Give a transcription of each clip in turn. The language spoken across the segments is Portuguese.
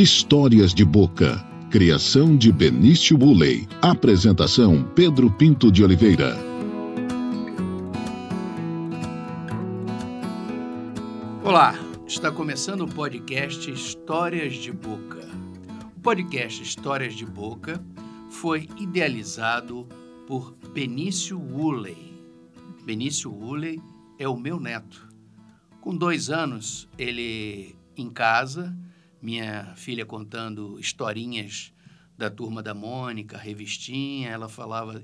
Histórias de Boca. Criação de Benício Buley. Apresentação Pedro Pinto de Oliveira. Olá, está começando o podcast Histórias de Boca. O podcast Histórias de Boca foi idealizado por Benício Woolley. Benício Woolley é o meu neto. Com dois anos, ele em casa minha filha contando historinhas da turma da Mônica, revistinha, ela falava,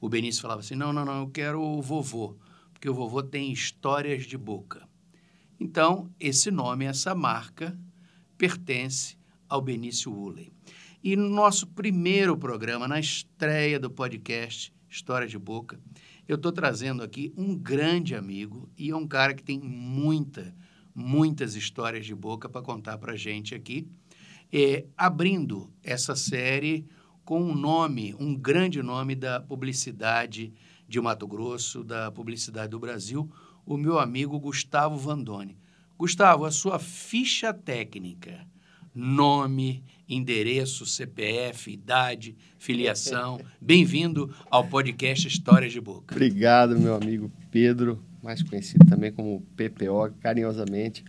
o Benício falava assim: não, não, não, eu quero o vovô, porque o vovô tem histórias de boca. Então, esse nome, essa marca, pertence ao Benício Woolley. E no nosso primeiro programa, na estreia do podcast História de Boca, eu estou trazendo aqui um grande amigo e é um cara que tem muita muitas histórias de boca para contar para a gente aqui, é, abrindo essa série com um nome, um grande nome da publicidade de Mato Grosso, da publicidade do Brasil, o meu amigo Gustavo Vandoni. Gustavo, a sua ficha técnica, nome, endereço, CPF, idade, filiação. Bem-vindo ao podcast Histórias de Boca. Obrigado, meu amigo Pedro mais conhecido também como PPO, carinhosamente.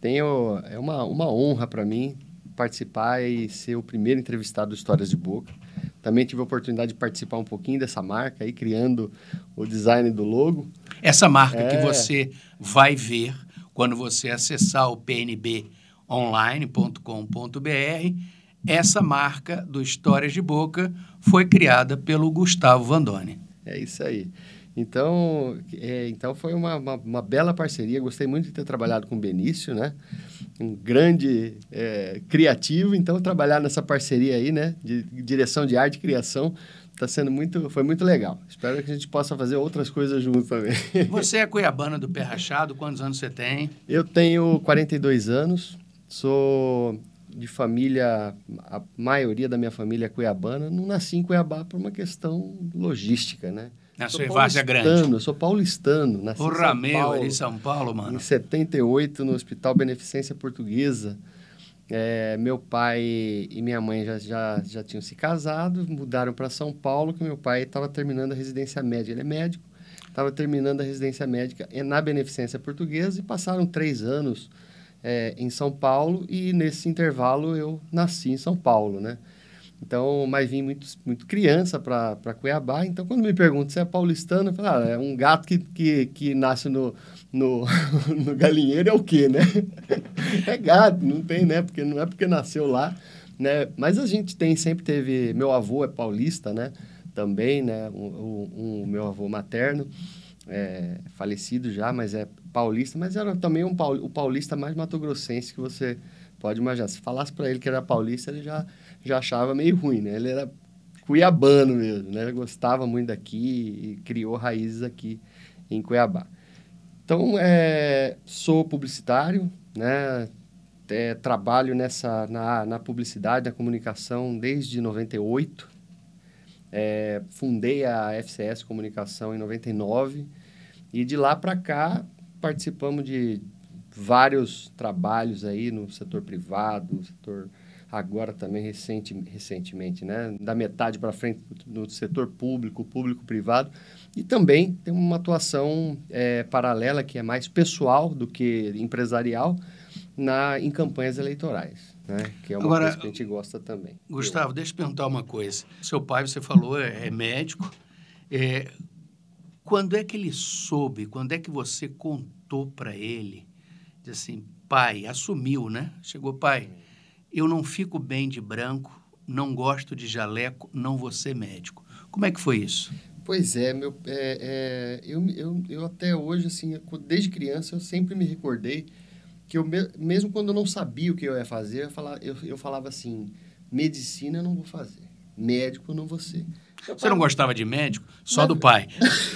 Tenho, é uma, uma honra para mim participar e ser o primeiro entrevistado do Histórias de Boca. Também tive a oportunidade de participar um pouquinho dessa marca aí, criando o design do logo. Essa marca é... que você vai ver quando você acessar o pnbonline.com.br, essa marca do Histórias de Boca foi criada pelo Gustavo Vandoni. É isso aí. Então, é, então foi uma, uma, uma, bela parceria. Gostei muito de ter trabalhado com o Benício, né? Um grande é, criativo. Então, trabalhar nessa parceria aí, né? De, de direção de arte e criação, tá sendo muito, foi muito legal. Espero que a gente possa fazer outras coisas juntos também. Você é cuiabana do pé rachado? Quantos anos você tem? Eu tenho 42 anos. Sou de família, a maioria da minha família é cuiabana. Não nasci em Cuiabá por uma questão logística, né? Nasceu em Várzea Grande. Eu sou paulistano. Nasci Porra, São meu, Paulo, em São Paulo, mano. Em 78, no Hospital Beneficência Portuguesa. É, meu pai e minha mãe já, já, já tinham se casado, mudaram para São Paulo, que meu pai estava terminando a residência médica. Ele é médico, estava terminando a residência médica na Beneficência Portuguesa e passaram três anos é, em São Paulo e nesse intervalo eu nasci em São Paulo, né? Então, mas vim muito, muito criança para Cuiabá. Então, quando me perguntam se é paulistano, eu falo, ah, é um gato que, que, que nasce no, no, no galinheiro é o quê, né? é gato, não tem, né? Porque não é porque nasceu lá, né? Mas a gente tem, sempre teve... Meu avô é paulista, né? Também, né? O um, um, meu avô materno, é, falecido já, mas é paulista. Mas era também um, o paulista mais matogrossense que você pode imaginar. Se falasse para ele que era paulista, ele já já achava meio ruim, né? Ele era cuiabano mesmo, né? Ele gostava muito daqui e criou raízes aqui em Cuiabá. Então, é, sou publicitário, né? É, trabalho nessa, na, na publicidade, na comunicação desde 98. É, fundei a FCS Comunicação em 99 e de lá para cá participamos de vários trabalhos aí no setor privado, setor agora também recente, recentemente, né? da metade para frente no setor público, público-privado, e também tem uma atuação é, paralela que é mais pessoal do que empresarial na, em campanhas eleitorais, né? que é uma agora, coisa que a gente gosta também. Gustavo, eu. deixa eu perguntar uma coisa. Seu pai, você falou, é, é médico. É, quando é que ele soube, quando é que você contou para ele, assim, pai, assumiu, né? Chegou, pai eu não fico bem de branco, não gosto de jaleco, não vou ser médico. Como é que foi isso? Pois é, meu, é, é, eu, eu, eu até hoje, assim, desde criança, eu sempre me recordei que eu, mesmo quando eu não sabia o que eu ia fazer, eu falava, eu, eu falava assim, medicina eu não vou fazer, médico eu não vou ser. Você não gostava de médico? Só Na, do pai?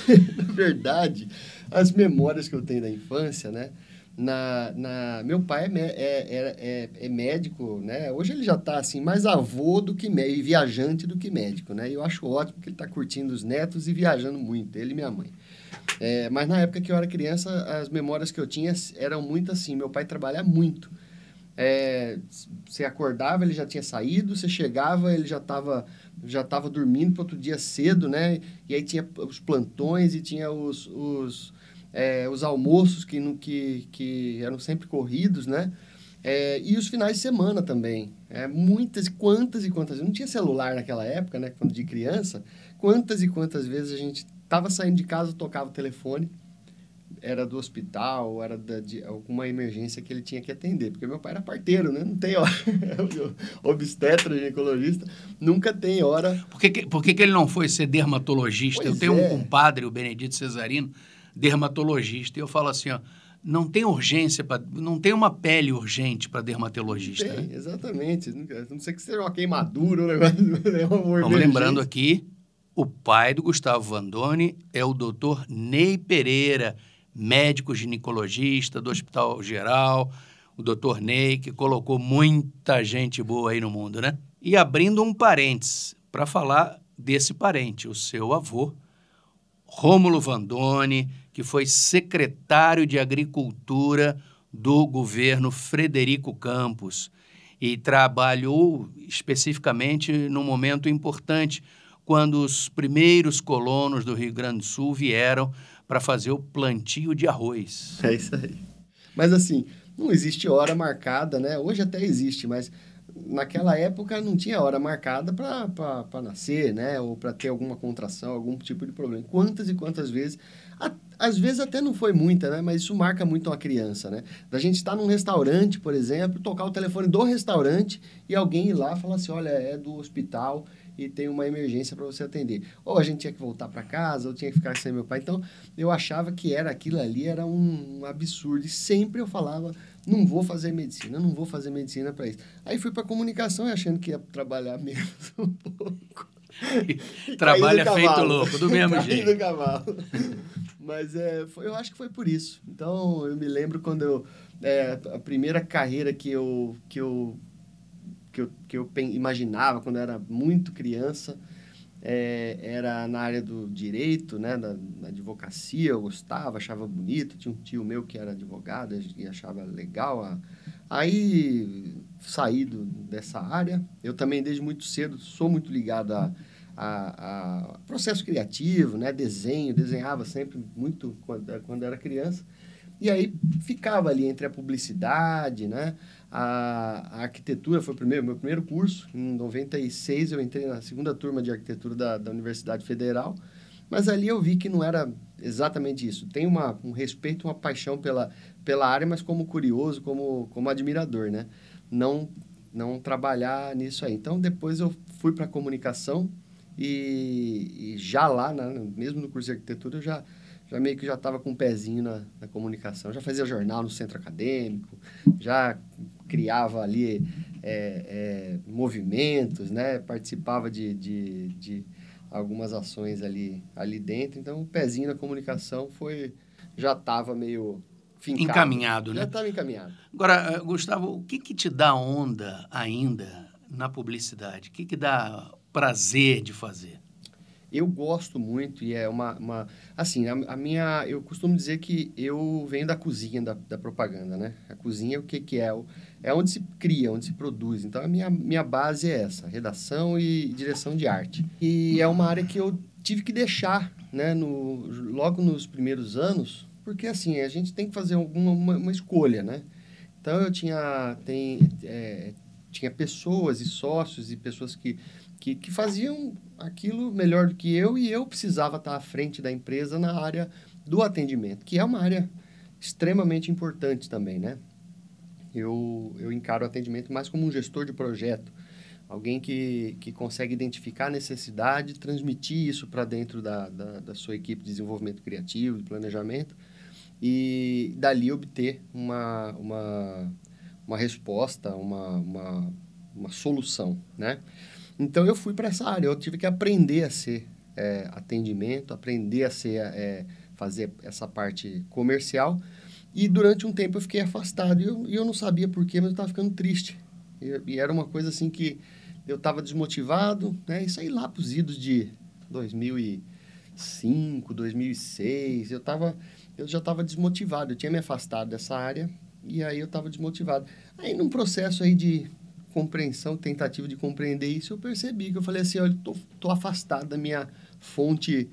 Na verdade, as memórias que eu tenho da infância, né? Na, na meu pai é, é, é, é, médico, né? Hoje ele já está assim mais avô do que e viajante do que médico, né? E eu acho ótimo que ele está curtindo os netos e viajando muito, ele e minha mãe. É, mas na época que eu era criança, as memórias que eu tinha eram muito assim. Meu pai trabalha muito é, você acordava, ele já tinha saído, você chegava, ele já estava já tava dormindo para outro dia cedo, né? E aí tinha os plantões e tinha os, os, é, os almoços que, no, que, que eram sempre corridos, né? É, e os finais de semana também. É, muitas, quantas e quantas vezes. Não tinha celular naquela época, né? Quando de criança. Quantas e quantas vezes a gente estava saindo de casa, tocava o telefone era do hospital, era da, de alguma emergência que ele tinha que atender. Porque meu pai era parteiro, né? Não tem hora. Obstetra, ginecologista, nunca tem hora. Por que, por que, que ele não foi ser dermatologista? Pois eu tenho é. um compadre, o Benedito Cesarino, dermatologista, e eu falo assim, ó, não tem urgência, pra, não tem uma pele urgente para dermatologista. Tem, né? exatamente. A não sei que seja uma queimadura, um negócio. É uma Vamos lembrando aqui, o pai do Gustavo Vandoni é o doutor Ney Pereira, médico ginecologista do Hospital Geral, o doutor Ney, que colocou muita gente boa aí no mundo, né? E abrindo um parênteses para falar desse parente, o seu avô, Rômulo Vandoni, que foi secretário de Agricultura do governo Frederico Campos e trabalhou especificamente num momento importante quando os primeiros colonos do Rio Grande do Sul vieram para fazer o plantio de arroz. É isso aí. Mas assim, não existe hora marcada, né? Hoje até existe, mas naquela época não tinha hora marcada para nascer, né? Ou para ter alguma contração, algum tipo de problema. Quantas e quantas vezes. Às vezes até não foi muita, né? Mas isso marca muito uma criança, né? Da gente estar num restaurante, por exemplo, tocar o telefone do restaurante e alguém ir lá e falar assim: olha, é do hospital e tem uma emergência para você atender. Ou a gente tinha que voltar para casa, ou tinha que ficar sem meu pai. Então, eu achava que era aquilo ali era um, absurdo. E sempre eu falava, não vou fazer medicina, não vou fazer medicina para isso. Aí fui para comunicação achando que ia trabalhar menos um pouco. Trabalha do feito louco, do mesmo jeito. do cavalo. Mas é, foi, eu acho que foi por isso. Então, eu me lembro quando eu... É, a primeira carreira que eu, que eu que eu, que eu imaginava quando eu era muito criança é, era na área do direito, né, da, da advocacia, eu gostava, achava bonito, tinha um tio meu que era advogado e achava legal. a- Aí saí do, dessa área, eu também desde muito cedo sou muito ligado a, a, a processo criativo, né, desenho, desenhava sempre muito quando, quando era criança. E aí ficava ali entre a publicidade, né? A, a arquitetura foi o primeiro, meu primeiro curso. Em 96 eu entrei na segunda turma de arquitetura da, da Universidade Federal. Mas ali eu vi que não era exatamente isso. Tem uma, um respeito, uma paixão pela, pela área, mas como curioso, como, como admirador, né? Não, não trabalhar nisso aí. Então, depois eu fui para comunicação e, e já lá, né, mesmo no curso de arquitetura, eu já já meio que já estava com um pezinho na, na comunicação. Já fazia jornal no centro acadêmico, já criava ali é, é, movimentos, né? Participava de, de, de algumas ações ali, ali dentro. Então, o pezinho na comunicação foi já estava meio fincado. Encaminhado, Já né? estava encaminhado. Agora, eh, Gustavo, o que, que te dá onda ainda na publicidade? O que, que dá prazer de fazer? Eu gosto muito e é uma... uma assim, a, a minha... Eu costumo dizer que eu venho da cozinha da, da propaganda, né? A cozinha, o que, que é? É onde se cria, onde se produz. Então, a minha, minha base é essa, redação e direção de arte. E é uma área que eu tive que deixar, né? No, logo nos primeiros anos, porque, assim, a gente tem que fazer alguma uma, uma escolha, né? Então, eu tinha... Tem, é, tinha pessoas e sócios e pessoas que, que, que faziam aquilo melhor do que eu e eu precisava estar à frente da empresa na área do atendimento, que é uma área extremamente importante também, né? Eu, eu encaro o atendimento mais como um gestor de projeto, alguém que, que consegue identificar a necessidade, transmitir isso para dentro da, da, da sua equipe de desenvolvimento criativo, de planejamento, e dali obter uma, uma, uma resposta, uma, uma, uma solução, né? Então eu fui para essa área, eu tive que aprender a ser é, atendimento, aprender a ser é, fazer essa parte comercial. E durante um tempo eu fiquei afastado. E eu, eu não sabia porquê, mas eu estava ficando triste. E, e, era uma coisa assim que eu estava desmotivado, né? Isso aí lá para os idos de 2005, 2006, eu tava, eu já estava desmotivado, eu tinha me afastado dessa área E aí eu estava desmotivado. Aí num processo aí de compreensão, tentativa de compreender isso, eu percebi que eu falei assim, olha, tô, tô afastado da minha fonte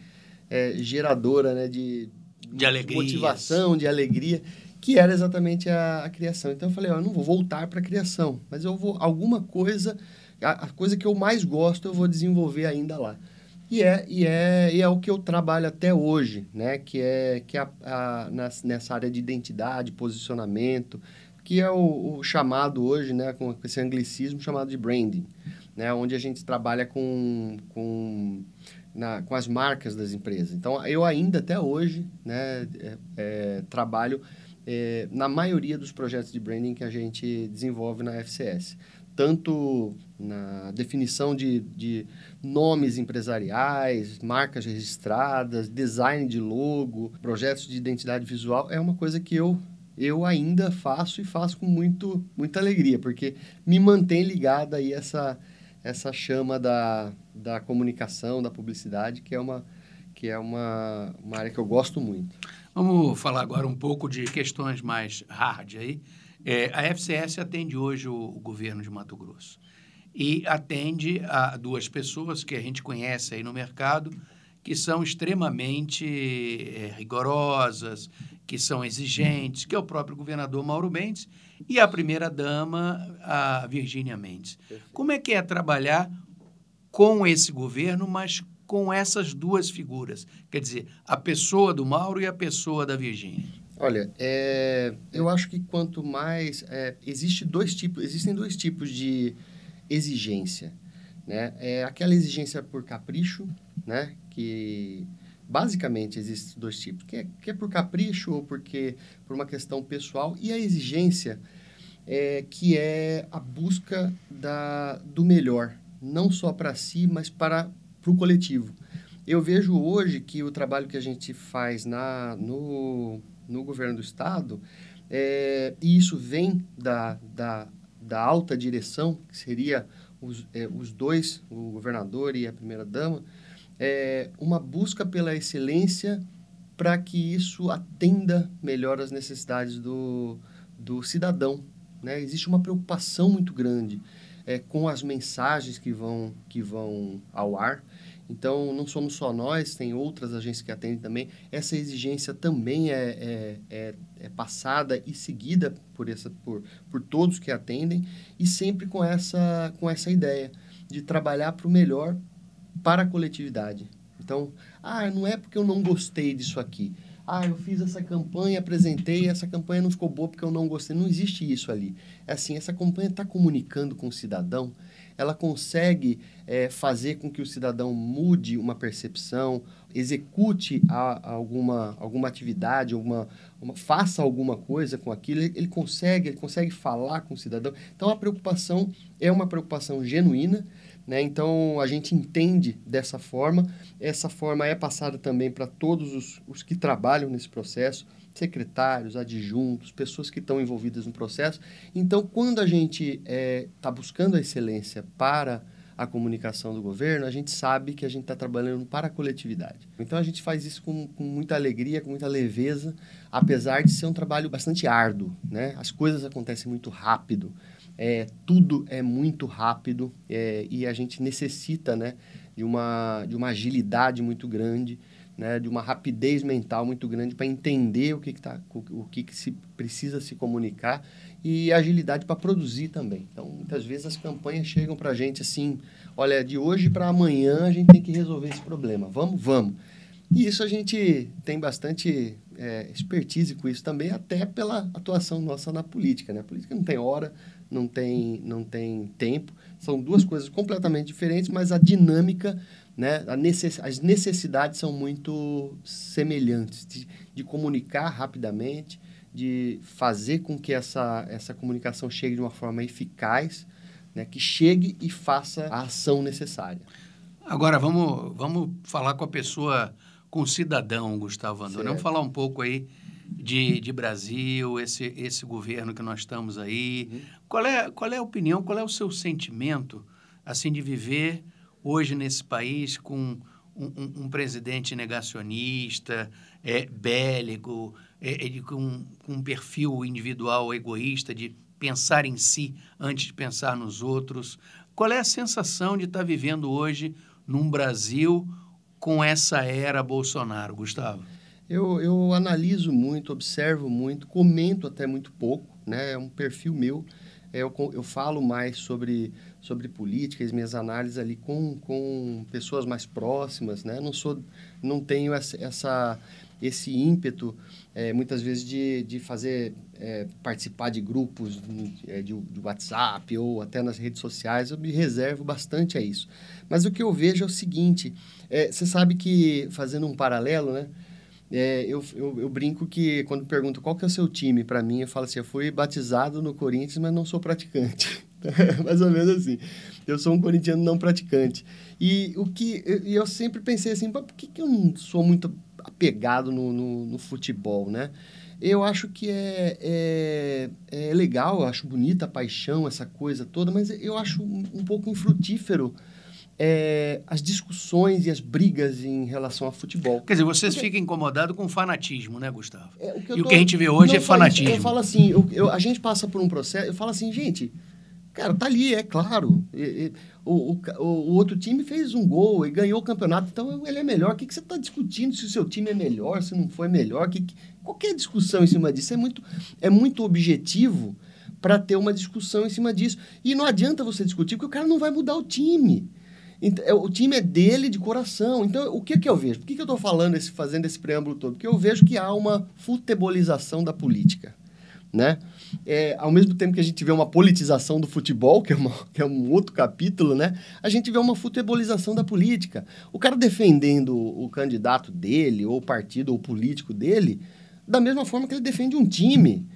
é, geradora, né, de, de alegria, motivação, de alegria, que era exatamente a, a criação. Então eu falei, ó, eu não vou voltar para a criação, mas eu vou alguma coisa, a, a, coisa que eu mais gosto, eu vou desenvolver ainda lá. E é, e é, e é o que eu trabalho até hoje, né? Que é, que é a, a, nessa área de identidade, posicionamento, que é o, o, chamado hoje, né, com esse anglicismo chamado de branding, né, onde a gente trabalha com, com, na, com as marcas das empresas. Então, eu ainda até hoje né, é, é, trabalho é, na maioria dos projetos de branding que a gente desenvolve na FCS. Tanto na definição de, de nomes empresariais, marcas registradas, design de logo, projetos de identidade visual, é uma coisa que eu eu ainda faço e faço com muito, muita alegria, porque me mantém ligada aí essa, essa chama da, da comunicação, da publicidade, que é uma, que é uma, uma área que eu gosto muito. Vamos falar agora um pouco de questões mais hard aí. É, a FCS atende hoje o, o, governo de Mato Grosso e atende a duas pessoas que a gente conhece aí no mercado que são extremamente é, rigorosas, que são exigentes, que é o próprio governador Mauro Mendes e a primeira-dama, a Virgínia Mendes. Como é que é trabalhar com esse governo, mas com essas duas figuras? Quer dizer, a pessoa do Mauro e a pessoa da Virgínia. Olha, é, eu acho que quanto mais... É, existe dois tipos, existem dois tipos de exigência. Né? É aquela exigência por capricho, né? que basicamente existem dois tipos, que é, que é por capricho ou porque por uma questão pessoal e a exigência é, que é a busca da, do melhor, não só para si, mas para, o coletivo. Eu vejo hoje que o trabalho que a gente faz na, no, no governo do estado, é, e isso vem da, da, da alta direção, que seria os, é, os dois, o governador e a primeira-dama, é, uma busca pela excelência para que isso atenda melhor as necessidades do, do cidadão. Né? Existe uma preocupação muito grande é, com as mensagens que vão, que vão ao ar. Então, não somos só nós, tem outras agências que atendem também. Essa exigência também é, é, é, é passada e seguida por, essa, por, por todos que atendem, e sempre com essa, com essa ideia de trabalhar para o melhor para a coletividade. Então, ah, não é porque eu não gostei disso aqui. Ah, eu fiz essa campanha, apresentei, essa campanha não ficou boa porque eu não gostei. Não existe isso ali. É assim, essa campanha está comunicando com o cidadão, ela consegue é, fazer com que o cidadão mude uma percepção, execute a, a alguma, alguma atividade, alguma, uma, faça alguma coisa com aquilo, ele, ele consegue, ele consegue falar com o cidadão. Então, a preocupação é uma preocupação genuína, né? Então, a gente entende dessa forma. Essa forma é passada também para todos os, os que trabalham nesse processo, secretários, adjuntos, pessoas que estão envolvidas no processo. Então, quando a gente está é, tá buscando a excelência para a comunicação do governo, a gente sabe que a gente está trabalhando para a coletividade. Então, a gente faz isso com, com muita alegria, com muita leveza, apesar de ser um trabalho bastante árduo. Né? As coisas acontecem muito rápido é, tudo é muito rápido é, e a gente necessita né, de, uma, de uma agilidade muito grande, né, de uma rapidez mental muito grande para entender o que, que, tá, o que, que se precisa se comunicar e agilidade para produzir também. Então, muitas vezes as campanhas chegam para a gente assim, olha, de hoje para amanhã a gente tem que resolver esse problema. Vamos, vamos. E isso a gente tem bastante é, expertise com isso também, até pela atuação nossa na política. Né? A política não tem hora, não tem, não tem tempo. São duas coisas completamente diferentes, mas a dinâmica, né, a necess, as necessidades são muito semelhantes de, de comunicar rapidamente, de fazer com que essa, essa comunicação chegue de uma forma eficaz, né, que chegue e faça a ação necessária. Agora, vamos, vamos falar com a pessoa, com o cidadão, Gustavo Andor. Vamos falar um pouco aí de, de Brasil, esse, esse governo que nós estamos aí. Uhum. Qual, é, qual é a opinião, qual é o seu sentimento, assim, de viver hoje nesse país com um, um, um presidente negacionista, é, bélico, é, é com, com um perfil individual egoísta, de pensar em si antes de pensar nos outros. Qual é a sensação de estar vivendo hoje num Brasil com essa era Bolsonaro, Gustavo? Eu, eu analiso muito, observo muito, comento até muito pouco, né? É um perfil meu. É, eu, eu falo mais sobre, sobre política, as minhas análises ali com, com pessoas mais próximas, né? Não sou, não tenho essa, essa esse ímpeto, é, muitas vezes, de, de fazer, é, participar de grupos é, de, de, WhatsApp ou até nas redes sociais, eu me reservo bastante a isso. Mas o que eu vejo é o seguinte, é, você sabe que, fazendo um paralelo, né? É, eu, eu, eu, brinco que quando pergunto qual que é o seu time, para mim, eu falo assim, eu fui batizado no Corinthians, mas não sou praticante. Mais ou menos assim. Eu sou um corintiano não praticante. E o que eu, eu sempre pensei assim, por que, que eu não sou muito apegado no, no, no futebol, né? Eu acho que é, é, é, legal, eu acho bonita a paixão, essa coisa toda, mas eu acho um, um pouco infrutífero é, as discussões e as brigas em relação ao futebol. Quer dizer, vocês Porque... ficam incomodados com fanatismo, né, Gustavo? É, o e tô... o que a gente vê hoje Não, é fanatismo. Eu falo assim, eu, eu, a gente passa por um processo, eu falo assim, gente, cara, tá ali, é claro. E, e, o, o, o, outro time fez um gol e ganhou o campeonato, então ele é melhor. O que, que você está discutindo se o seu time é melhor, se não foi melhor? Que, que, qualquer discussão em cima disso é muito, é muito objetivo para ter uma discussão em cima disso. E não adianta você discutir, porque o cara não vai mudar o time. É, o time é dele de coração. Então, o que, que eu vejo? Por que, que eu estou falando, esse, fazendo esse preâmbulo todo? Porque eu vejo que há uma futebolização da política né? É, ao mesmo tempo que a gente vê uma politização do futebol, que é, uma, que é um outro capítulo, né? A gente vê uma futebolização da política. O cara defendendo o candidato dele, ou o partido, ou o político dele, da mesma forma que ele defende um time.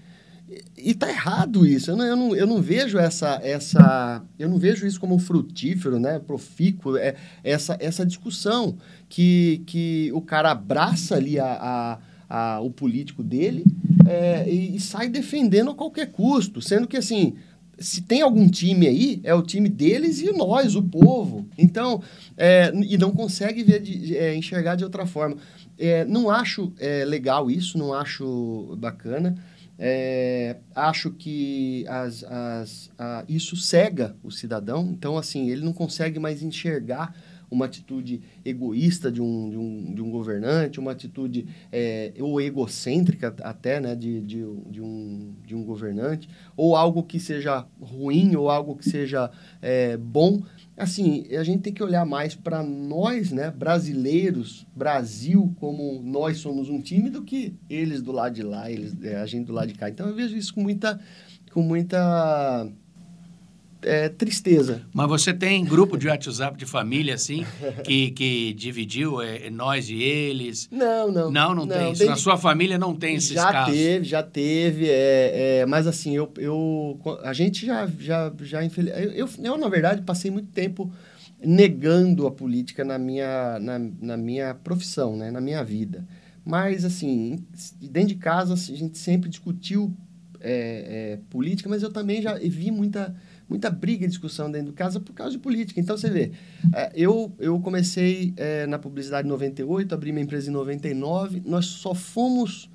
E, está errado isso. Eu não, eu não, eu não vejo essa, essa. Eu não vejo isso como frutífero, né? Profícuo, é, essa, essa discussão que, que o cara abraça ali a, a a, o político dele é, e, e, sai defendendo a qualquer custo, sendo que assim se tem algum time aí é o time deles e nós, o povo. Então é, e não consegue ver de, é, enxergar de outra forma. É, não acho é, legal isso, não acho bacana. É, acho que as, as, a, isso cega o cidadão. Então, assim, ele não consegue mais enxergar uma atitude egoísta de um, de um, de um governante, uma atitude é, ou egocêntrica até né, de, de, de, um, de um governante, ou algo que seja ruim ou algo que seja é, bom. Assim, a gente tem que olhar mais para nós, né, brasileiros, Brasil, como nós somos um time, do que eles do lado de lá, eles, é, a gente do lado de cá. Então eu vejo isso com muita, com muita é, tristeza. Mas você tem grupo de WhatsApp de família, assim, que, que dividiu é, nós e eles? Não, não. Não, não, não tem isso. Na sua família não tem esses já casos? Já teve, já teve. É, é, mas assim, eu, eu, a gente já, já, já infeliz... eu, eu, eu, na verdade, passei muito tempo negando a política na minha, na, na minha profissão, né? na minha vida. Mas, assim, dentro de casa, a gente sempre discutiu é, é, política, mas eu também já vi muita muita briga e discussão dentro de casa por causa de política. Então, você vê, é, eu, eu comecei é, na publicidade em 98, abri minha empresa em 99, nós só fomos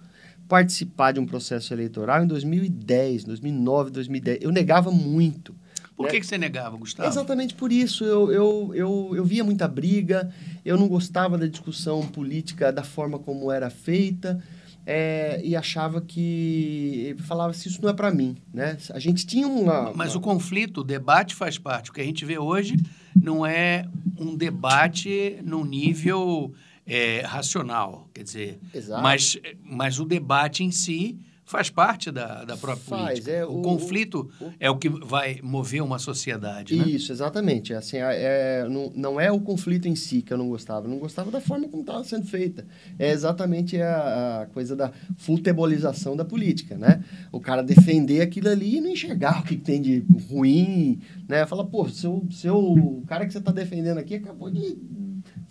participar de um processo eleitoral em 2010, 2009, 2010. Eu negava muito. Por né? que, que você negava, Gustavo? Exatamente por isso. Eu, eu, eu, eu via muita briga, eu não gostava da discussão política da forma como era feita é, e achava que falava se isso não é para mim, né? A gente tinha uma. Mas uma... o conflito, o debate faz parte. O que a gente vê hoje não é um debate num nível é, racional, quer dizer, Exato. mas mas o debate em si faz parte da, da própria faz, política. É, o, o conflito o, é o que vai mover uma sociedade, né? Isso, exatamente. Assim, é, não, não é o conflito em si que eu não gostava, eu não gostava da forma como estava sendo feita. É exatamente a, a, coisa da futebolização da política, né? O cara defender aquilo ali e não enxergar o que tem de ruim, né? Fala, pô, seu, seu, o cara que você está defendendo aqui acabou de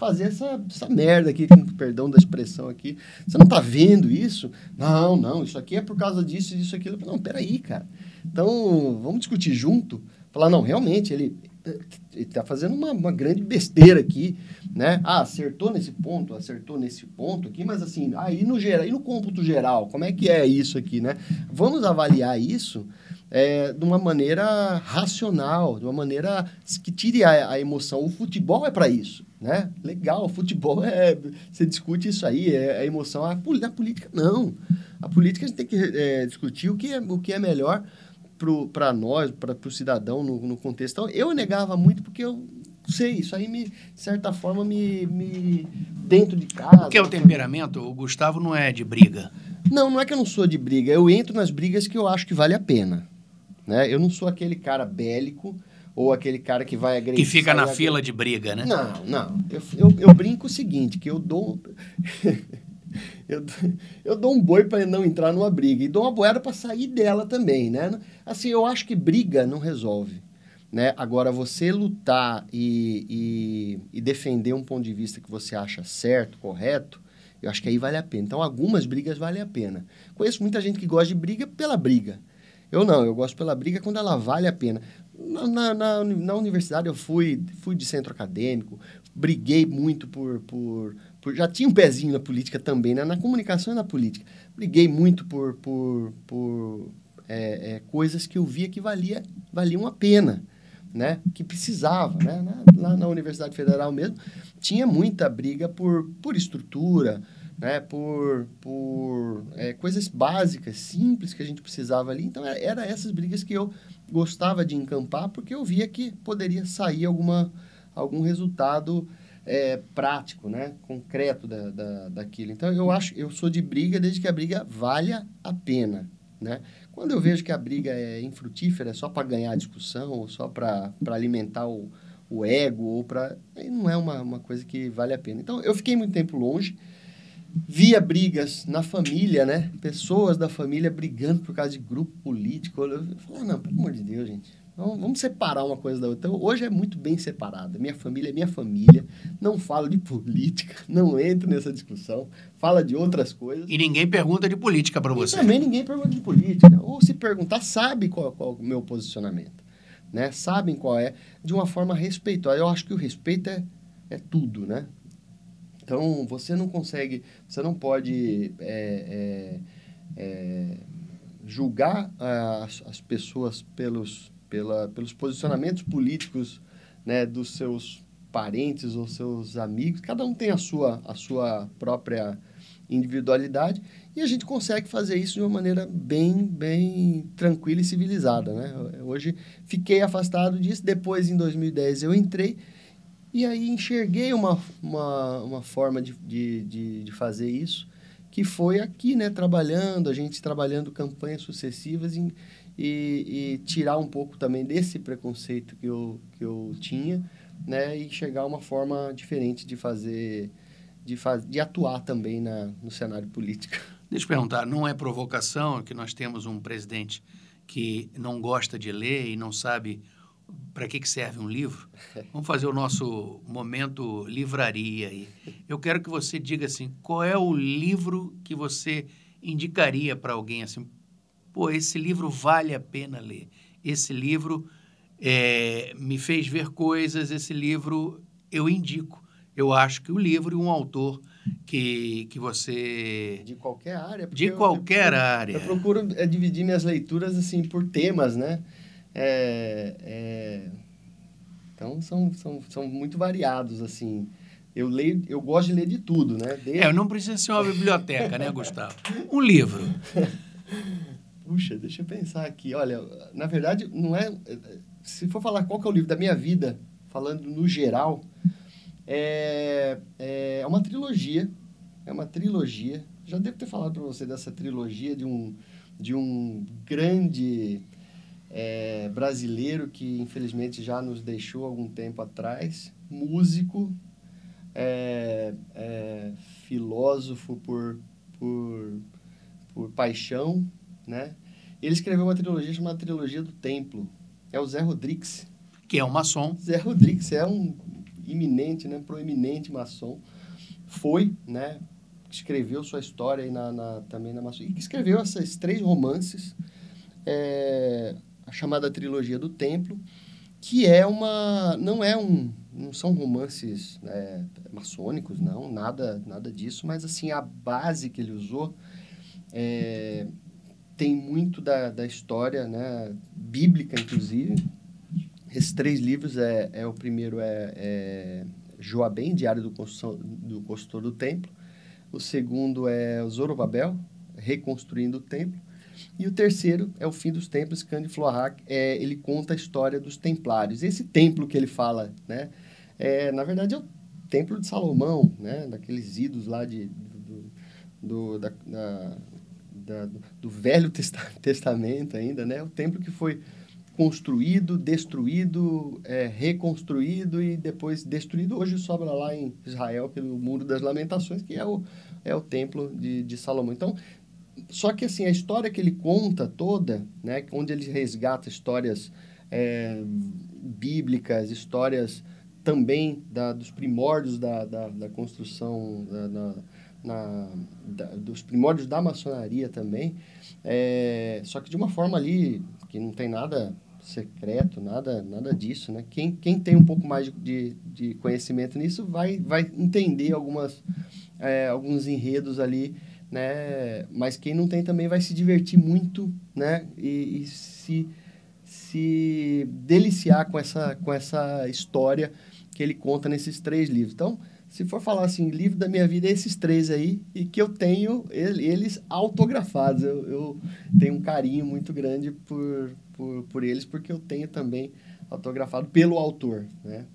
fazer essa, essa merda aqui, com perdão da expressão aqui. Você não tá vendo isso? Não, não, isso aqui é por causa disso, isso, aquilo. Não, peraí, cara. Então, vamos discutir junto. Falar, não, realmente, ele, está fazendo uma, uma grande besteira aqui, né? Ah, acertou nesse ponto, acertou nesse ponto aqui, mas assim, aí no geral, e no cômputo geral, como é que é isso aqui, né? Vamos avaliar isso é, de uma maneira racional, de uma maneira que tire a, a emoção. O futebol é para isso, né? Legal, o futebol é você discute isso aí, é a emoção. A, a política não. A política a gente tem que é, discutir o que é, o que é melhor para nós, para o cidadão no, no contexto. Então, eu negava muito porque eu sei, isso aí, me, de certa forma, me, me dentro de casa... Porque é o temperamento, o Gustavo não é de briga. Não, não é que eu não sou de briga. Eu entro nas brigas que eu acho que vale a pena. Né? Eu não sou aquele cara bélico ou aquele cara que vai agredir... Que fica na fila de briga, né? Não, não. Eu, eu, eu brinco o seguinte, que eu dou... eu, eu dou um boi para não entrar numa briga e dou uma boiada para sair dela também, né? Assim, eu acho que briga não resolve. Né? Agora, você lutar e, e, e, defender um ponto de vista que você acha certo, correto, eu acho que aí vale a pena. Então, algumas brigas valem a pena. Conheço muita gente que gosta de briga pela briga. Eu não, eu gosto pela briga quando ela vale a pena. Na, na, na, na universidade, eu fui, fui de centro acadêmico, briguei muito por, por por, já tinha um pezinho na política também, né? na comunicação e na política. Briguei muito por, por, por é, é, coisas que eu via que valia, valiam a pena, né? que precisava. Né? Lá na Universidade Federal mesmo, tinha muita briga por, por estrutura, né? por, por é, coisas básicas, simples que a gente precisava ali. Então, era, era essas brigas que eu gostava de encampar, porque eu via que poderia sair alguma, algum resultado é, prático, né? concreto da, da, daquilo. Então, eu acho, eu sou de briga desde que a briga valha a pena. Né? Quando eu vejo que a briga é infrutífera, é só para ganhar discussão, ou só para alimentar o, o ego, ou para. Não é uma, uma coisa que vale a pena. Então, eu fiquei muito tempo longe, via brigas na família, né? Pessoas da família brigando por causa de grupo político. Eu falei, ah, não, pelo amor de Deus, gente. Vamos separar uma coisa da outra. Então, hoje é muito bem separada. Minha família é minha família. Não falo de política, não entro nessa discussão. Fala de outras coisas. E ninguém pergunta de política para você. também ninguém pergunta de política. Ou se perguntar, sabe qual, qual é o meu posicionamento. Né? Sabem qual é, de uma forma respeitosa. Eu acho que o respeito é, é tudo, né? Então, você não consegue, você não pode é, é, é julgar as, as pessoas pelos pela, pelos posicionamentos políticos né, dos seus parentes ou seus amigos. Cada um tem a sua, a sua própria individualidade e a gente consegue fazer isso de uma maneira bem, bem tranquila e civilizada. Né? Hoje fiquei afastado disso, depois em 2010 eu entrei e aí enxerguei uma, uma, uma forma de, de, de, de fazer isso, que foi aqui, né, trabalhando, a gente trabalhando campanhas sucessivas em, e, e, tirar um pouco também desse preconceito que eu, que eu tinha, né? E chegar a uma forma diferente de fazer, de, faz, de atuar também na, no cenário político. Deixa eu perguntar, não é provocação que nós temos um presidente que não gosta de ler e não sabe para que, que serve um livro? Vamos fazer o nosso momento livraria aí. Eu quero que você diga assim, qual é o livro que você indicaria para alguém assim, pô, esse livro vale a pena ler. Esse livro é, me fez ver coisas, esse livro eu indico. Eu acho que o livro e um autor que, que você... De qualquer área. De qualquer eu, eu, área. Eu procuro é, dividir minhas leituras, assim, por temas, né? É, é... Então, são, são, são muito variados, assim. Eu leio, eu gosto de ler de tudo, né? Desde... É, não precisa ser uma biblioteca, né, Gustavo? Um livro. Puxa, deixa eu pensar aqui. Olha, na verdade, não é. Se for falar qual que é o livro da minha vida, falando no geral, é, é uma trilogia. É uma trilogia. Já devo ter falado para você dessa trilogia de um, de um grande é, brasileiro que infelizmente já nos deixou algum tempo atrás, músico, é, é, filósofo por, por, por paixão, né? Ele escreveu uma trilogia chamada Trilogia do Templo. É o Zé Rodrigues. Que é um maçom. Zé Rodrigues é um iminente, né, proeminente maçom. Foi, né, escreveu sua história aí na, na também na maçom. E escreveu esses três romances, é, a chamada Trilogia do Templo, que é uma não é um não são romances é, maçônicos não nada nada disso mas assim a base que ele usou é, tem muito da, da história né bíblica inclusive. Esses três livros é, é o primeiro é, é Joabem Diário do Construção, do Construtor do Templo. O segundo é Zorobabel reconstruindo o templo e o terceiro é o fim dos templos, Cândido Florac, é, ele conta a história dos templários. Esse templo que ele fala, né, é, na verdade é o templo de Salomão, né, daqueles ídolos lá de, do, do, da, da, da, do Velho Testamento ainda, né, o templo que foi construído, destruído, é, reconstruído e depois destruído. Hoje sobra lá em Israel pelo Muro das Lamentações, que é o, é o templo de, de Salomão. Então, só que assim, a história que ele conta toda, né, onde ele resgata histórias é, bíblicas, histórias também da, dos primórdios da, da, da construção, da, na, da, dos primórdios da maçonaria também, é, só que de uma forma ali que não tem nada secreto, nada, nada disso, né? Quem, quem tem um pouco mais de, de conhecimento nisso vai, vai entender algumas, é, alguns enredos ali né? Mas quem não tem também vai se divertir muito, né? E, e se, se deliciar com essa, com essa história que ele conta nesses três livros. Então, se for falar assim, livro da minha vida é esses três aí, e que eu tenho eles autografados. Eu, eu tenho um carinho muito grande por, por, por eles, porque eu tenho também autografado pelo autor, né?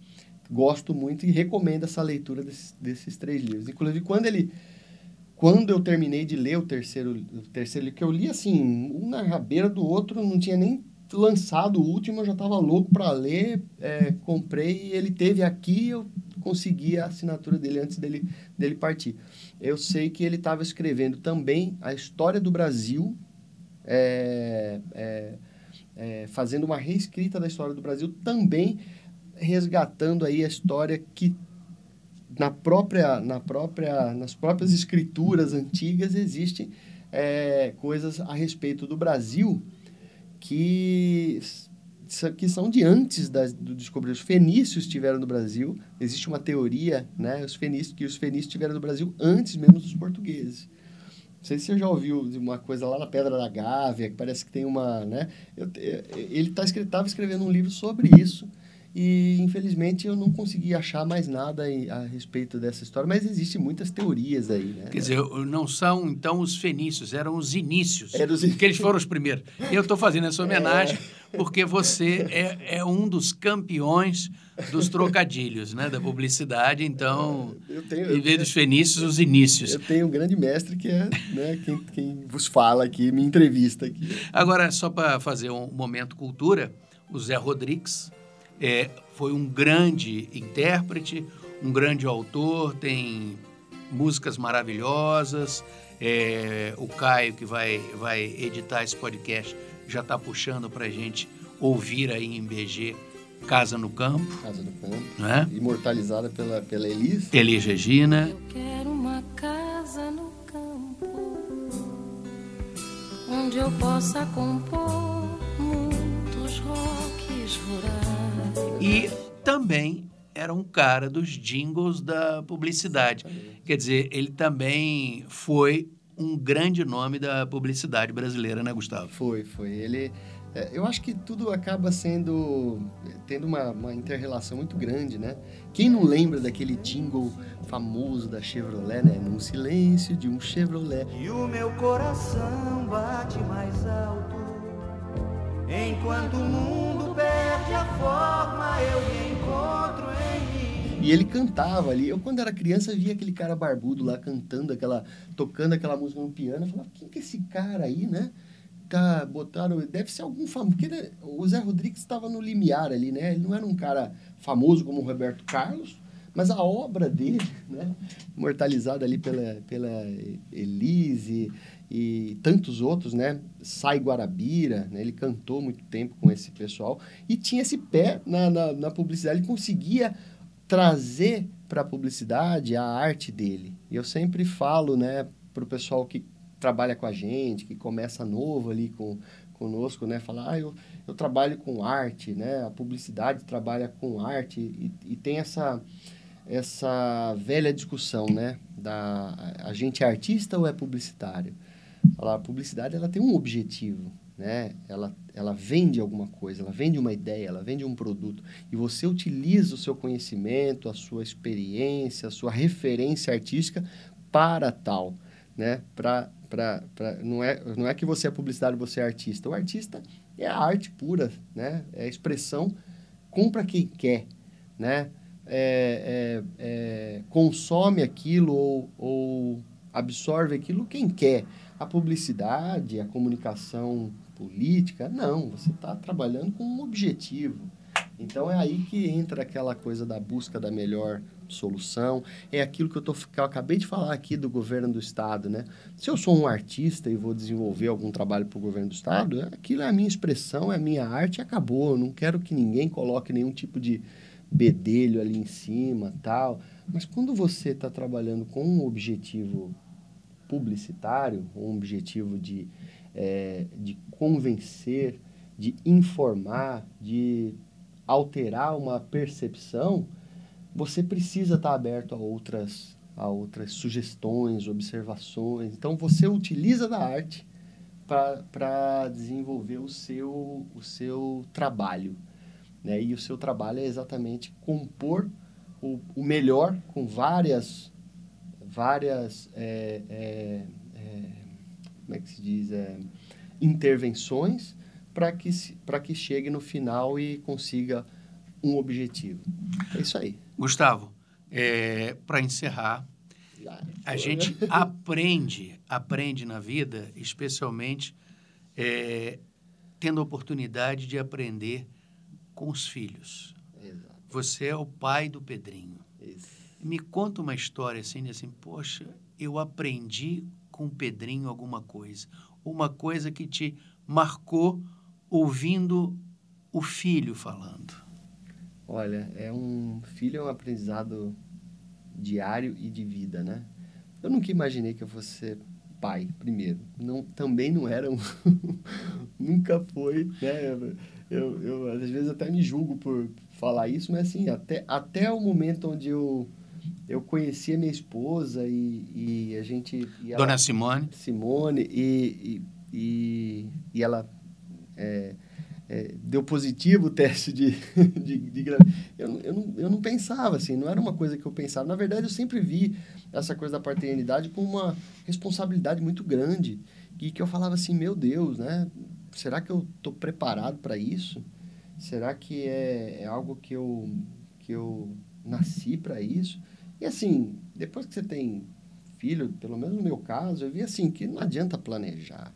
Gosto muito e recomendo essa leitura desses, desses três livros. Inclusive, quando ele quando eu terminei de ler o terceiro, o terceiro livro, que eu li assim, um na rabeira do outro, não tinha nem lançado o último, eu já estava louco para ler, é, comprei e ele teve aqui, eu consegui a assinatura dele antes dele, dele partir. Eu sei que ele estava escrevendo também a história do Brasil, é, é, é, fazendo uma reescrita da história do Brasil, também resgatando aí a história que na própria, na própria, nas próprias escrituras antigas existem é, coisas a respeito do Brasil que, que são de antes das, do descobrimento. Os fenícios estiveram no Brasil. Existe uma teoria né, os fenícios, que os fenícios estiveram no Brasil antes mesmo dos portugueses. Não sei se você já ouviu uma coisa lá na Pedra da Gávea, que parece que tem uma... Né? Eu, ele tá, estava escrevendo um livro sobre isso, e infelizmente eu não consegui achar mais nada a respeito dessa história, mas existem muitas teorias aí, né? Quer dizer, não são então os fenícios, eram os inícios, Era os... porque eles foram os primeiros. Eu estou fazendo essa homenagem é... porque você é, é um dos campeões dos trocadilhos, né, da publicidade. Então, eu tenho, em vez dos fenícios, os inícios. Eu tenho um grande mestre que é né, quem, quem vos fala aqui, me entrevista aqui. Agora, só para fazer um momento cultura, o Zé Rodrigues é, foi um grande intérprete, um grande autor, tem músicas maravilhosas. É, o Caio, que vai, vai editar esse podcast, já está puxando para a gente ouvir aí em BG Casa no Campo. Casa no Campo. Né? Imortalizada pela, pela Elis. Elis Regina. Eu quero uma casa no campo onde eu possa compor muitos rocks rurais e também era um cara dos jingles da publicidade. Quer dizer, ele também foi um grande nome da publicidade brasileira, né, Gustavo? Foi, foi. Ele, é, eu acho que tudo acaba sendo tendo uma, uma inter-relação muito grande, né? Quem não lembra daquele jingle famoso da Chevrolet, né? Num silêncio de um Chevrolet. E o meu coração bate mais alto enquanto o mundo perde a forma, eu me encontro em mim. E ele cantava ali. Eu, quando era criança, via aquele cara barbudo lá cantando aquela. tocando aquela música no piano. Eu falava, quem que é esse cara aí, né? Tá, botaram. Deve ser algum famoso. Porque o Zé Rodrigues estava no limiar ali, né? Ele não era um cara famoso como o Roberto Carlos. Mas a obra dele, né, imortalizada ali pela, pela Elise, e tantos outros, né? Sai Guarabira, né? ele cantou muito tempo com esse pessoal e tinha esse pé na, na, na publicidade, ele conseguia trazer para a publicidade a arte dele. E eu sempre falo, né, para o pessoal que trabalha com a gente, que começa novo ali com, conosco, né? Falar, ah, eu, eu trabalho com arte, né? A publicidade trabalha com arte e, e tem essa, essa velha discussão, né? Da, a gente é artista ou é publicitário? A publicidade ela tem um objetivo, né? Ela, ela vende alguma coisa, ela vende uma ideia, ela vende um produto. E você utiliza o seu conhecimento, a sua experiência, a sua referência artística para tal, né? Pra, pra, pra, não, é, não é que você é publicitário, você é artista. O artista é a arte pura, né? É a expressão, compra quem quer, né? É, é, é, consome aquilo ou, ou absorve aquilo quem quer. A publicidade, a comunicação política. Não, você está trabalhando com um objetivo. Então é aí que entra aquela coisa da busca da melhor solução. É aquilo que eu, tô, que eu acabei de falar aqui do governo do estado, né? Se eu sou um artista e vou desenvolver algum trabalho para o governo do estado, aquilo é a minha expressão, é a minha arte acabou. Eu não quero que ninguém coloque nenhum tipo de bedelho ali em cima, tal. Mas quando você está trabalhando com um objetivo publicitário, um objetivo de é, de convencer, de informar, de alterar uma percepção, você precisa estar aberto a outras, a outras sugestões, observações. Então, você utiliza da arte para desenvolver o seu, o seu trabalho. Né? E o seu trabalho é exatamente compor o, o melhor com várias, várias é, é, é como é que se diz, é, intervenções para que, para que chegue no final e consiga um objetivo. É isso aí. Gustavo, é, para encerrar, a gente aprende, aprende na vida, especialmente é, tendo a oportunidade de aprender com os filhos. Exato. Você é o pai do Pedrinho. Isso. Me conta uma história assim, assim, poxa, eu aprendi com o Pedrinho alguma coisa. Uma coisa que te marcou ouvindo o filho falando. Olha, é um filho é um aprendizado diário e de vida, né? Eu nunca imaginei que eu fosse pai, primeiro. Não, também não era um... nunca foi, né? Eu, eu, às vezes até me julgo por falar isso, mas assim, até, até o momento onde eu eu conheci a minha esposa e, e a gente... E ela, Dona Simone. Simone, e, e, e ela é, é, deu positivo o teste de, de, de eu, eu, não, eu não pensava assim, não era uma coisa que eu pensava. Na verdade, eu sempre vi essa coisa da paternidade como uma responsabilidade muito grande e que eu falava assim, meu Deus, né? Será que eu estou preparado para isso? Será que é, é algo que eu, que eu nasci para isso? E assim, depois que você tem filho, pelo menos no meu caso, eu vi assim que não adianta planejar.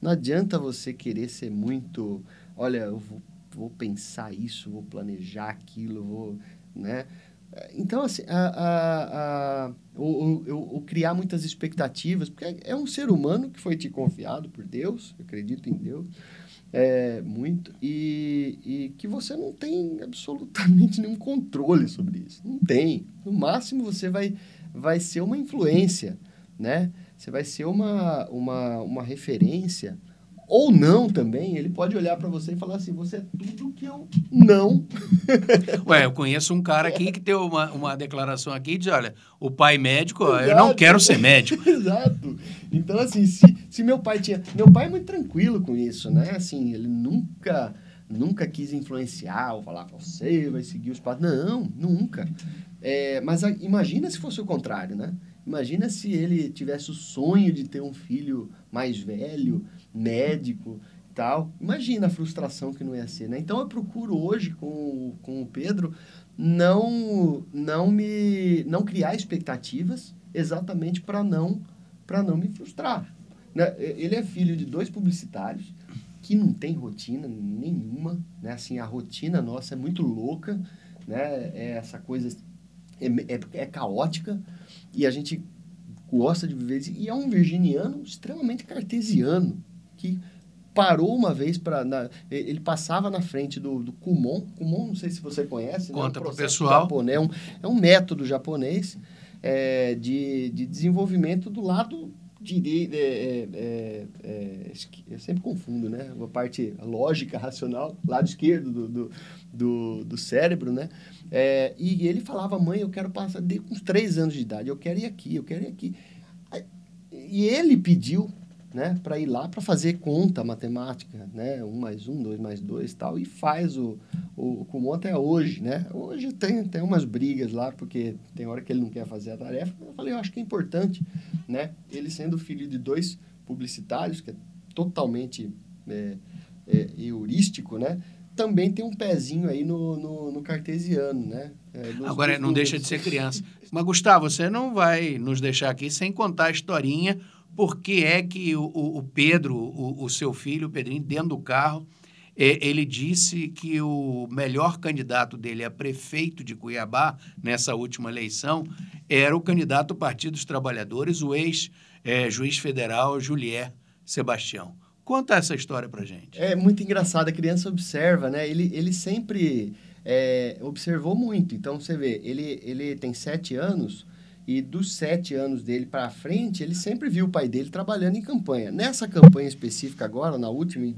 Não adianta você querer ser muito, olha, eu vou, vou pensar isso, vou planejar aquilo, vou, né? Então, assim, a, a, a, ou, criar muitas expectativas, porque é um ser humano que foi te confiado por Deus, eu acredito em Deus, é, muito, e, e que você não tem absolutamente nenhum controle sobre isso. Não tem. No máximo, você vai, vai ser uma influência, né? Você vai ser uma, uma, uma referência ou não também, ele pode olhar para você e falar assim: você é tudo que eu não. Ué, eu conheço um cara aqui que tem uma, uma declaração aqui e diz: olha, o pai médico, Exato. eu não quero ser médico. Exato. Então, assim, se, se meu pai tinha. Meu pai é muito tranquilo com isso, né? Assim, ele nunca. Nunca quis influenciar ou falar, você vai seguir os passos. Não, nunca. É, mas a, imagina se fosse o contrário, né? Imagina se ele tivesse o sonho de ter um filho mais velho, médico tal. Imagina a frustração que não ia ser, né? Então eu procuro hoje com, com o Pedro não não me não criar expectativas exatamente para não para não me frustrar. Né? Ele é filho de dois publicitários que não tem rotina nenhuma, né? Assim, a rotina nossa é muito louca, né? É essa coisa é, é, é caótica e a gente gosta de viver e é um virginiano extremamente cartesiano, que parou uma vez para ele passava na frente do, do Kumon Kumon não sei se você conhece conta né? um para o pessoal japonês, é, um, é um método japonês é, de, de desenvolvimento do lado direita. É, é, é, eu sempre confundo, né? A parte lógica, racional, lado esquerdo do, do, do, do cérebro, né? É, e ele falava, mãe, eu quero passar de, com uns três anos de idade, eu quero ir aqui, eu quero ir aqui. E ele pediu né, para ir lá para fazer conta matemática, né, um mais um, dois mais dois tal, e faz o, o Kumon até hoje, né, hoje tem, tem umas brigas lá, porque tem hora que ele não quer fazer a tarefa, eu falei, eu acho que é importante, né, ele sendo filho de dois publicitários, que é totalmente é, é, heurístico, né, também tem um pezinho aí no, no, no cartesiano, né? É, Agora, não deixa de ser criança. Mas, Gustavo, você não vai nos deixar aqui sem contar a historinha por que é que o, o Pedro, o, o, seu filho, o Pedrinho, dentro do carro, é, ele disse que o melhor candidato dele a prefeito de Cuiabá, nessa última eleição, era o candidato do Partido dos Trabalhadores, o ex-juiz é, federal Julier Sebastião. Conta essa história pra gente. É muito engraçado, a criança observa, né? Ele, ele sempre é, observou muito. Então, você vê, ele, ele tem sete anos e dos sete anos dele para frente, ele sempre viu o pai dele trabalhando em campanha. Nessa campanha específica agora, na última, em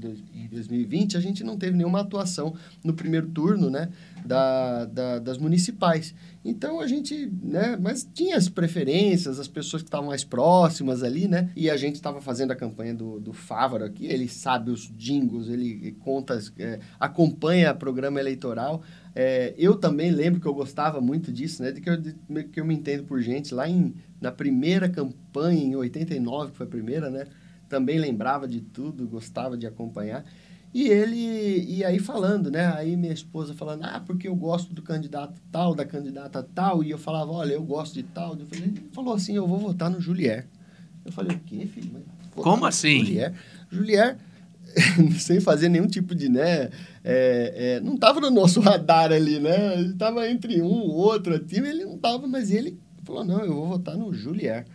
2020, a gente não teve nenhuma atuação no primeiro turno, né, da, da, das municipais. Então a gente, né, mas tinha as preferências, as pessoas que estavam mais próximas ali, né, e a gente estava fazendo a campanha do, do Fávaro aqui, ele sabe os jingles, ele conta, é, acompanha o programa eleitoral, é, eu também lembro que eu gostava muito disso, né? De que eu, de, que eu me entendo por gente. Lá em, na primeira campanha, em 89, que foi a primeira, né? Também lembrava de tudo, gostava de acompanhar. E ele, e aí falando, né? Aí minha esposa falando, ah, porque eu gosto do candidato tal, da candidata tal. E eu falava, olha, eu gosto de tal. Eu falei, ele falou assim, eu vou votar no Julier. Eu falei, o quê, filho? Como assim? Julier. Julier sem fazer nenhum tipo de, né? É, é, não estava no nosso radar ali, né? Ele estava entre um ou outro time, ele não estava, mas ele falou, não, eu vou votar no Julier.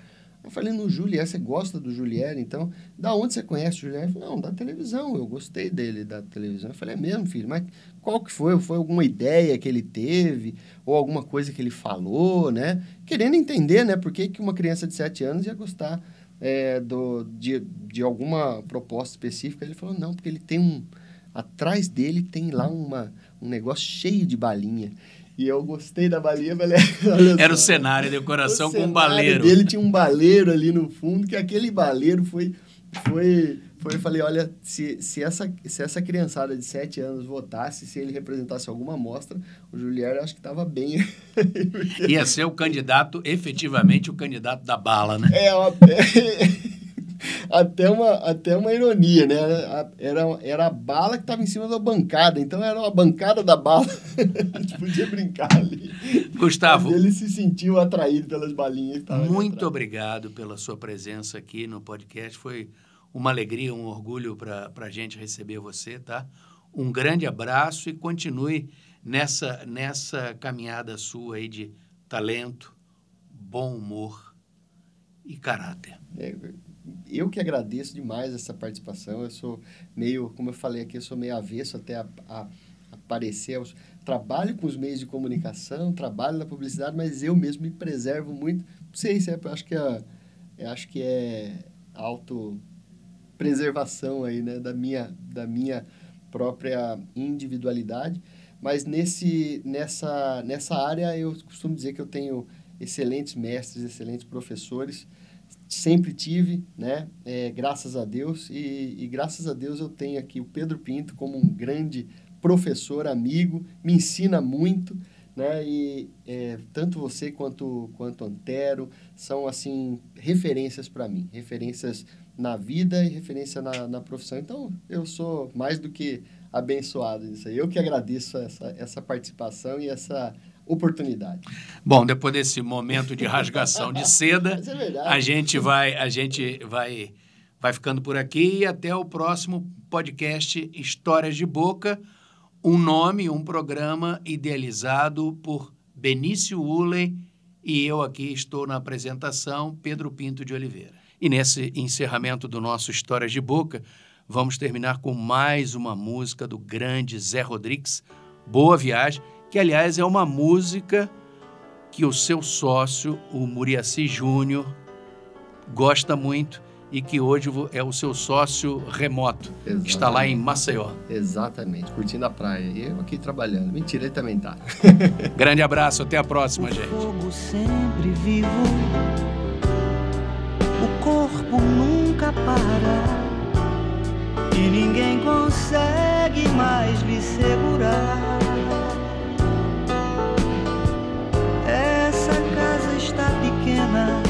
Eu falei, no Julier, você gosta do Julier, então, da onde você conhece o Julier? Ele falou, não, da televisão, eu gostei dele da televisão. Eu falei, é mesmo, filho, mas qual que foi? Foi alguma ideia que ele teve? Ou alguma coisa que ele falou, né? Querendo entender, né? Por que, que uma criança de 7 anos ia gostar é, do, de, de alguma proposta específica. Ele falou, não, porque ele tem um... Atrás dele tem lá uma, um negócio cheio de balinha. E eu gostei da balinha, falei, Era o cenário, decoração o com um baleiro. Ele tinha um baleiro ali no fundo, que aquele baleiro foi, foi foi, eu falei, olha, se, se, essa, se essa criançada de 7 anos votasse, se ele representasse alguma amostra, o Julier acho que estava bem. Ia ser o candidato, efetivamente, o candidato da bala, né? É, até, uma, até uma ironia, né? Era, era a bala que estava em cima da bancada, então era uma bancada da bala. a gente podia brincar ali. Gustavo. Mas ele se sentiu atraído pelas balinhas. Muito obrigado pela sua presença aqui no podcast. Foi uma alegria, um orgulho para a gente receber você, tá? Um grande abraço e continue nessa, nessa caminhada sua aí de talento, bom humor e caráter. É, eu que agradeço demais essa participação. Eu sou meio, como eu falei aqui, eu sou meio avesso até a, a aparecer. Eu trabalho com os meios de comunicação, trabalho na publicidade, mas eu mesmo me preservo muito. Não sei se é, acho que é, acho que é auto preservação aí, né, da minha, da minha própria individualidade. Mas nesse, nessa, nessa área eu costumo dizer que eu tenho excelentes mestres, excelentes professores. Sempre tive, né? É, graças a Deus. E, e graças a Deus eu tenho aqui o Pedro Pinto como um grande professor, amigo, me ensina muito, né? E é, tanto você quanto quanto Antero são assim referências para mim, referências na vida e referência na, na profissão. Então, eu sou mais do que abençoado nisso aí. Eu que agradeço essa, essa participação e essa oportunidade. Bom, depois desse momento de rasgação de seda, é a gente vai a gente vai vai ficando por aqui e até o próximo podcast Histórias de Boca, um nome, um programa idealizado por Benício Uley e eu aqui estou na apresentação, Pedro Pinto de Oliveira. E nesse encerramento do nosso Histórias de Boca, vamos terminar com mais uma música do grande Zé Rodrigues, Boa Viagem, que aliás é uma música que o seu sócio, o Muriaci Júnior, gosta muito e que hoje é o seu sócio remoto, que está lá em Maceió. Exatamente, curtindo a praia. E eu aqui trabalhando. Mentira, ele também tá. Grande abraço, até a próxima, o gente. fogo sempre vivo, nunca para e ninguém consegue mais lhe segurar. Essa casa está pequena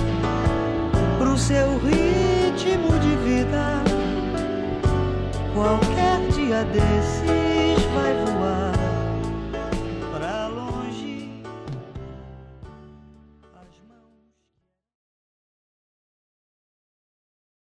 pro seu ritmo de vida. Qualquer dia desses vai voar.